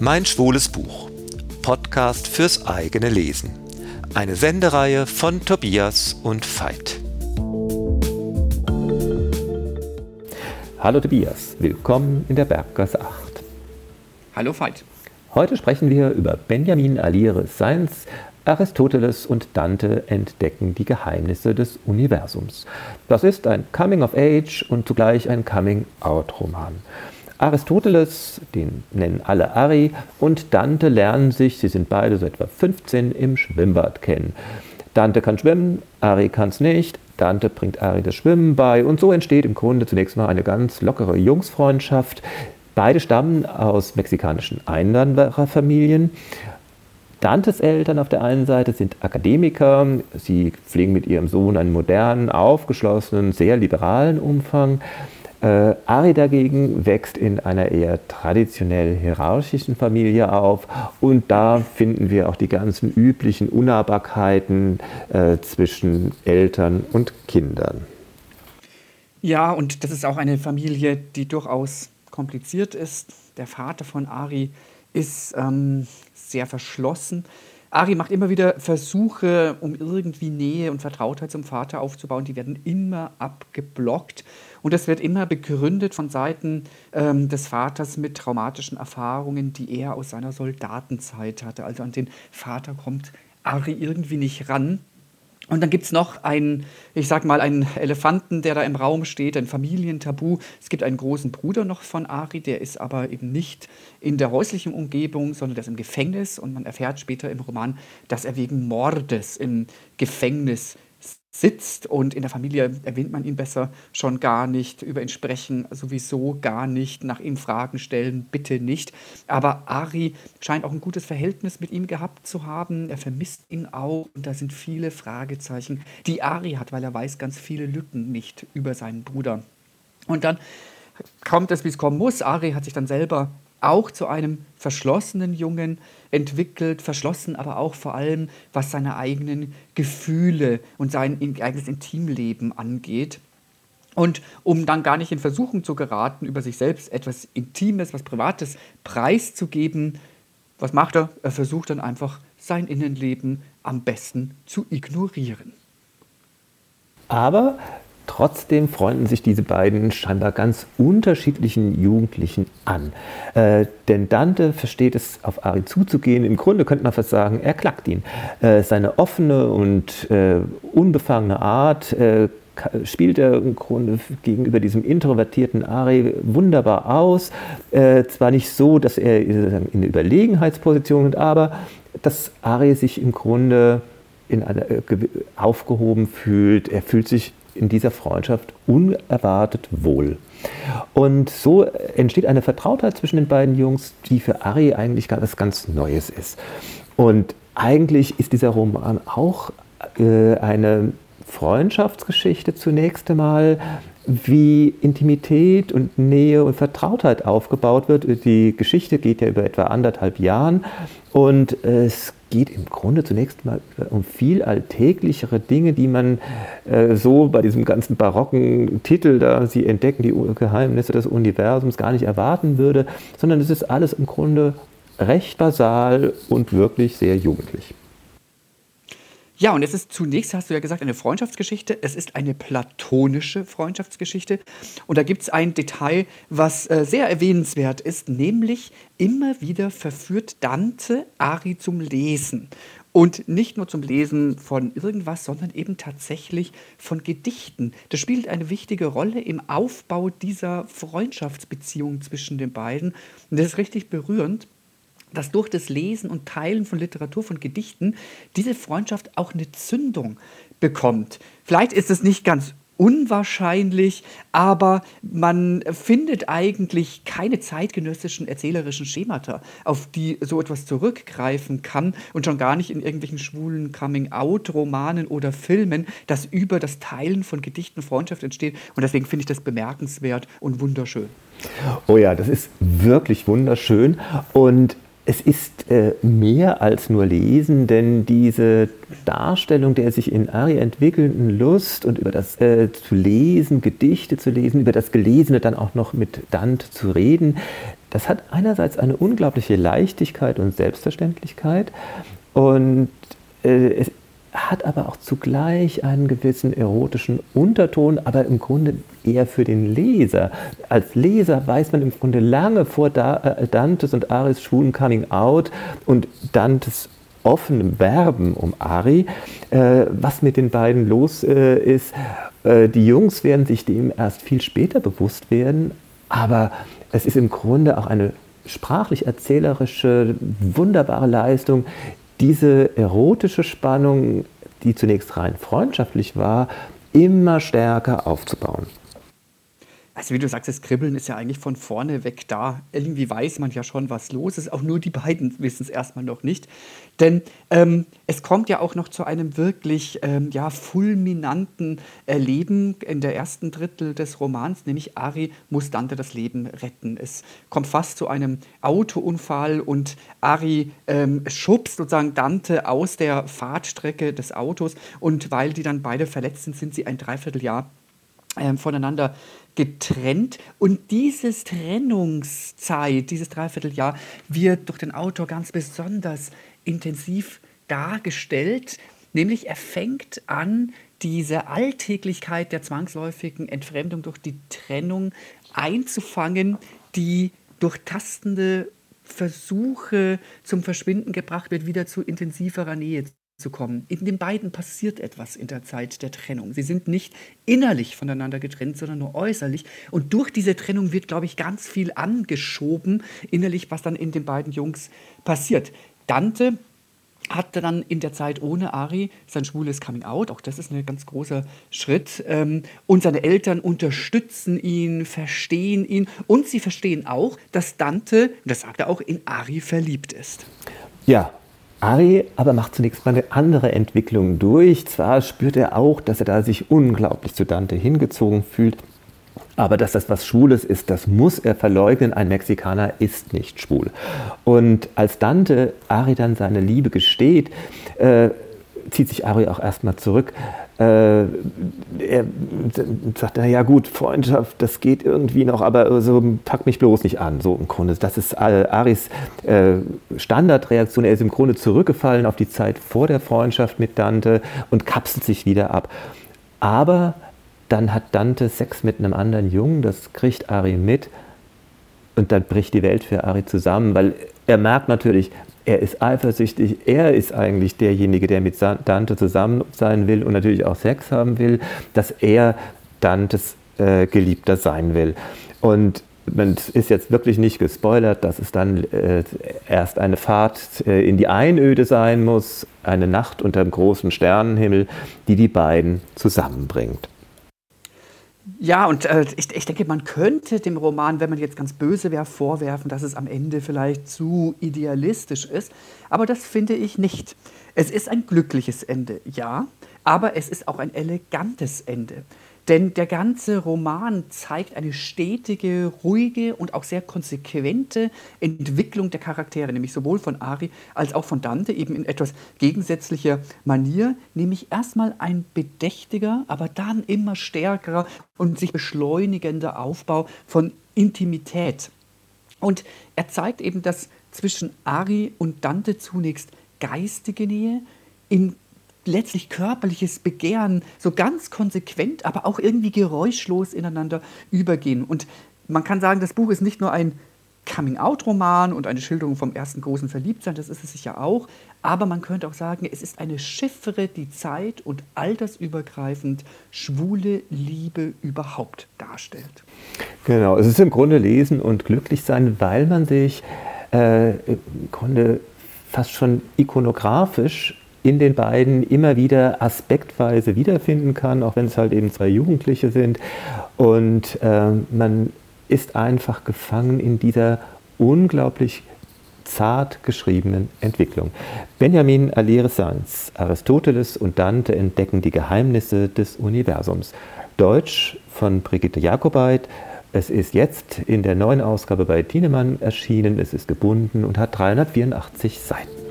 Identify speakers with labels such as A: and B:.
A: Mein schwules Buch. Podcast fürs eigene Lesen. Eine Sendereihe von Tobias und Veit.
B: Hallo Tobias, willkommen in der Berggasse 8.
C: Hallo Veit.
B: Heute sprechen wir über Benjamin Alires Seins Aristoteles und Dante entdecken die Geheimnisse des Universums. Das ist ein Coming-of-Age und zugleich ein Coming-out-Roman. Aristoteles, den nennen alle Ari, und Dante lernen sich, sie sind beide so etwa 15, im Schwimmbad kennen. Dante kann schwimmen, Ari kann es nicht. Dante bringt Ari das Schwimmen bei und so entsteht im Grunde zunächst mal eine ganz lockere Jungsfreundschaft. Beide stammen aus mexikanischen Einwandererfamilien. Dantes Eltern auf der einen Seite sind Akademiker. Sie pflegen mit ihrem Sohn einen modernen, aufgeschlossenen, sehr liberalen Umfang. Äh, Ari dagegen wächst in einer eher traditionell hierarchischen Familie auf und da finden wir auch die ganzen üblichen Unnahbarkeiten äh, zwischen Eltern und Kindern.
C: Ja, und das ist auch eine Familie, die durchaus kompliziert ist. Der Vater von Ari ist ähm, sehr verschlossen. Ari macht immer wieder Versuche, um irgendwie Nähe und Vertrautheit zum Vater aufzubauen. Die werden immer abgeblockt. Und das wird immer begründet von Seiten ähm, des Vaters mit traumatischen Erfahrungen, die er aus seiner Soldatenzeit hatte. Also an den Vater kommt Ari irgendwie nicht ran. Und dann gibt es noch einen, ich sag mal, einen Elefanten, der da im Raum steht, ein Familientabu. Es gibt einen großen Bruder noch von Ari, der ist aber eben nicht in der häuslichen Umgebung, sondern der ist im Gefängnis. Und man erfährt später im Roman, dass er wegen Mordes im Gefängnis sitzt und in der Familie erwähnt man ihn besser schon gar nicht, über ihn sprechen sowieso gar nicht, nach ihm Fragen stellen, bitte nicht. Aber Ari scheint auch ein gutes Verhältnis mit ihm gehabt zu haben. Er vermisst ihn auch und da sind viele Fragezeichen, die Ari hat, weil er weiß ganz viele Lücken nicht über seinen Bruder. Und dann kommt es, wie es kommen muss. Ari hat sich dann selber auch zu einem verschlossenen Jungen entwickelt, verschlossen aber auch vor allem, was seine eigenen Gefühle und sein eigenes Intimleben angeht. Und um dann gar nicht in Versuchung zu geraten, über sich selbst etwas Intimes, was Privates preiszugeben, was macht er? Er versucht dann einfach sein Innenleben am besten zu ignorieren.
B: Aber Trotzdem freunden sich diese beiden scheinbar ganz unterschiedlichen Jugendlichen an. Äh, denn Dante versteht es, auf Ari zuzugehen. Im Grunde könnte man fast sagen, er klackt ihn. Äh, seine offene und äh, unbefangene Art äh, spielt er im Grunde gegenüber diesem introvertierten Ari wunderbar aus. Äh, zwar nicht so, dass er in eine Überlegenheitsposition ist, aber dass Ari sich im Grunde in einer, äh, aufgehoben fühlt. Er fühlt sich in dieser Freundschaft unerwartet wohl. Und so entsteht eine Vertrautheit zwischen den beiden Jungs, die für Ari eigentlich etwas ganz Neues ist. Und eigentlich ist dieser Roman auch äh, eine Freundschaftsgeschichte zunächst einmal, wie Intimität und Nähe und Vertrautheit aufgebaut wird. Die Geschichte geht ja über etwa anderthalb Jahren und es geht im Grunde zunächst mal um viel alltäglichere Dinge, die man äh, so bei diesem ganzen barocken Titel da, sie entdecken die Geheimnisse des Universums, gar nicht erwarten würde, sondern es ist alles im Grunde recht basal und wirklich sehr jugendlich.
C: Ja, und es ist zunächst, hast du ja gesagt, eine Freundschaftsgeschichte. Es ist eine platonische Freundschaftsgeschichte. Und da gibt es ein Detail, was äh, sehr erwähnenswert ist, nämlich immer wieder verführt Dante Ari zum Lesen. Und nicht nur zum Lesen von irgendwas, sondern eben tatsächlich von Gedichten. Das spielt eine wichtige Rolle im Aufbau dieser Freundschaftsbeziehung zwischen den beiden. Und das ist richtig berührend dass durch das Lesen und Teilen von Literatur, von Gedichten, diese Freundschaft auch eine Zündung bekommt. Vielleicht ist es nicht ganz unwahrscheinlich, aber man findet eigentlich keine zeitgenössischen erzählerischen Schemata, auf die so etwas zurückgreifen kann und schon gar nicht in irgendwelchen schwulen Coming-out-Romanen oder Filmen, dass über das Teilen von Gedichten Freundschaft entsteht. Und deswegen finde ich das bemerkenswert und wunderschön.
B: Oh ja, das ist wirklich wunderschön und es ist äh, mehr als nur Lesen, denn diese Darstellung der sich in Ari entwickelnden Lust und über das äh, zu lesen, Gedichte zu lesen, über das Gelesene dann auch noch mit Dante zu reden, das hat einerseits eine unglaubliche Leichtigkeit und Selbstverständlichkeit und äh, es hat aber auch zugleich einen gewissen erotischen Unterton, aber im Grunde eher für den Leser. Als Leser weiß man im Grunde lange vor äh, Dantes und Aris schwulen Coming Out und Dantes offenem Werben um Ari, äh, was mit den beiden los äh, ist. Äh, die Jungs werden sich dem erst viel später bewusst werden, aber es ist im Grunde auch eine sprachlich-erzählerische, wunderbare Leistung, diese erotische Spannung, die zunächst rein freundschaftlich war, immer stärker aufzubauen.
C: Also wie du sagst, das Kribbeln ist ja eigentlich von vorne weg da. Irgendwie weiß man ja schon, was los ist. Auch nur die beiden wissen es erstmal noch nicht. Denn ähm, es kommt ja auch noch zu einem wirklich ähm, ja, fulminanten Erleben in der ersten Drittel des Romans, nämlich Ari muss Dante das Leben retten. Es kommt fast zu einem Autounfall und Ari ähm, schubst sozusagen Dante aus der Fahrtstrecke des Autos und weil die dann beide verletzt sind, sind sie ein Dreivierteljahr ähm, voneinander getrennt. Und dieses Trennungszeit, dieses Dreivierteljahr, wird durch den Autor ganz besonders intensiv dargestellt. Nämlich er fängt an, diese Alltäglichkeit der zwangsläufigen Entfremdung durch die Trennung einzufangen, die durch tastende Versuche zum Verschwinden gebracht wird, wieder zu intensiverer Nähe zu kommen. In den beiden passiert etwas in der Zeit der Trennung. Sie sind nicht innerlich voneinander getrennt, sondern nur äußerlich. Und durch diese Trennung wird, glaube ich, ganz viel angeschoben innerlich, was dann in den beiden Jungs passiert. Dante hatte dann in der Zeit ohne Ari sein schwules Coming Out, auch das ist ein ganz großer Schritt. Ähm, und seine Eltern unterstützen ihn, verstehen ihn und sie verstehen auch, dass Dante, das sagt er auch, in Ari verliebt ist.
B: Ja, Ari aber macht zunächst mal eine andere Entwicklung durch. Zwar spürt er auch, dass er da sich unglaublich zu Dante hingezogen fühlt, aber dass das was Schwules ist, das muss er verleugnen. Ein Mexikaner ist nicht schwul. Und als Dante Ari dann seine Liebe gesteht, äh, zieht sich Ari auch erstmal zurück. Äh, er sagt, na ja gut, Freundschaft, das geht irgendwie noch, aber so pack mich bloß nicht an. So im Grunde, das ist Aris äh, Standardreaktion. Er ist im Grunde zurückgefallen auf die Zeit vor der Freundschaft mit Dante und kapselt sich wieder ab. Aber dann hat Dante Sex mit einem anderen Jungen, das kriegt Ari mit und dann bricht die Welt für Ari zusammen, weil er merkt natürlich, er ist eifersüchtig, er ist eigentlich derjenige, der mit Dante zusammen sein will und natürlich auch Sex haben will, dass er Dantes äh, Geliebter sein will. Und man ist jetzt wirklich nicht gespoilert, dass es dann äh, erst eine Fahrt äh, in die Einöde sein muss, eine Nacht unter dem großen Sternenhimmel, die die beiden zusammenbringt.
C: Ja, und äh, ich, ich denke, man könnte dem Roman, wenn man jetzt ganz böse wäre, vorwerfen, dass es am Ende vielleicht zu idealistisch ist. Aber das finde ich nicht. Es ist ein glückliches Ende, ja, aber es ist auch ein elegantes Ende. Denn der ganze Roman zeigt eine stetige, ruhige und auch sehr konsequente Entwicklung der Charaktere, nämlich sowohl von Ari als auch von Dante, eben in etwas gegensätzlicher Manier, nämlich erstmal ein bedächtiger, aber dann immer stärkerer und sich beschleunigender Aufbau von Intimität. Und er zeigt eben, dass zwischen Ari und Dante zunächst geistige Nähe in letztlich körperliches Begehren so ganz konsequent, aber auch irgendwie geräuschlos ineinander übergehen. Und man kann sagen, das Buch ist nicht nur ein Coming-out-Roman und eine Schilderung vom ersten großen Verliebtsein, das ist es sicher auch, aber man könnte auch sagen, es ist eine Chiffre, die zeit- und altersübergreifend schwule Liebe überhaupt darstellt.
B: Genau, es ist im Grunde Lesen und glücklich sein, weil man sich äh, im Grunde fast schon ikonografisch in den beiden immer wieder aspektweise wiederfinden kann, auch wenn es halt eben zwei Jugendliche sind. Und äh, man ist einfach gefangen in dieser unglaublich zart geschriebenen Entwicklung. Benjamin Alire-Sanz, Aristoteles und Dante entdecken die Geheimnisse des Universums. Deutsch von Brigitte Jakobait. Es ist jetzt in der neuen Ausgabe bei Tienemann erschienen. Es ist gebunden und hat 384 Seiten.